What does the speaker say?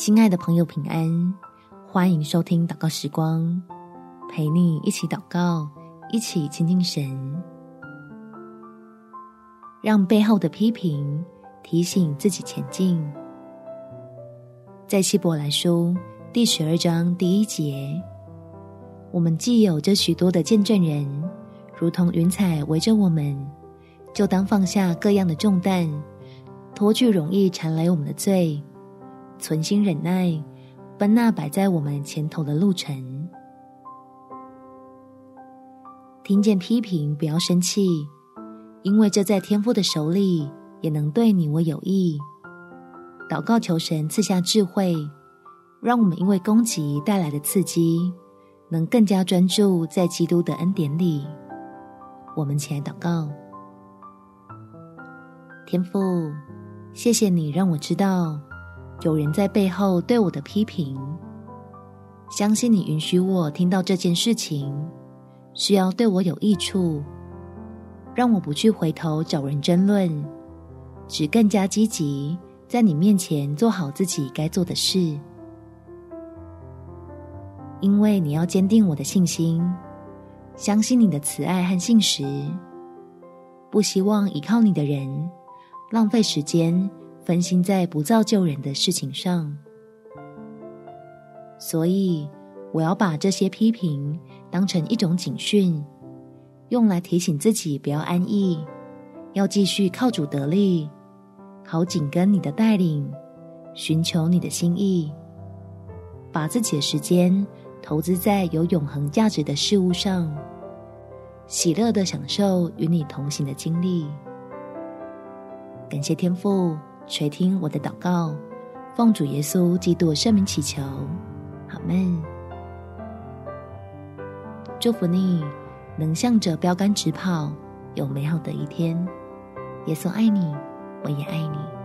亲爱的朋友，平安！欢迎收听祷告时光，陪你一起祷告，一起亲近神。让背后的批评提醒自己前进。在希伯来书第十二章第一节，我们既有这许多的见证人，如同云彩围着我们，就当放下各样的重担，脱去容易缠累我们的罪。存心忍耐，奔那摆在我们前头的路程。听见批评，不要生气，因为这在天父的手里，也能对你我有益。祷告求神赐下智慧，让我们因为攻击带来的刺激，能更加专注在基督的恩典里。我们起来祷告，天父，谢谢你让我知道。有人在背后对我的批评，相信你允许我听到这件事情，是要对我有益处，让我不去回头找人争论，只更加积极在你面前做好自己该做的事。因为你要坚定我的信心，相信你的慈爱和信实，不希望依靠你的人浪费时间。分心在不造就人的事情上，所以我要把这些批评当成一种警训，用来提醒自己不要安逸，要继续靠主得力，好紧跟你的带领，寻求你的心意，把自己的时间投资在有永恒价值的事物上，喜乐的享受与你同行的经历。感谢天父。垂听我的祷告，奉主耶稣基督圣名祈求，阿们。祝福你，能向着标杆直跑，有美好的一天。耶稣爱你，我也爱你。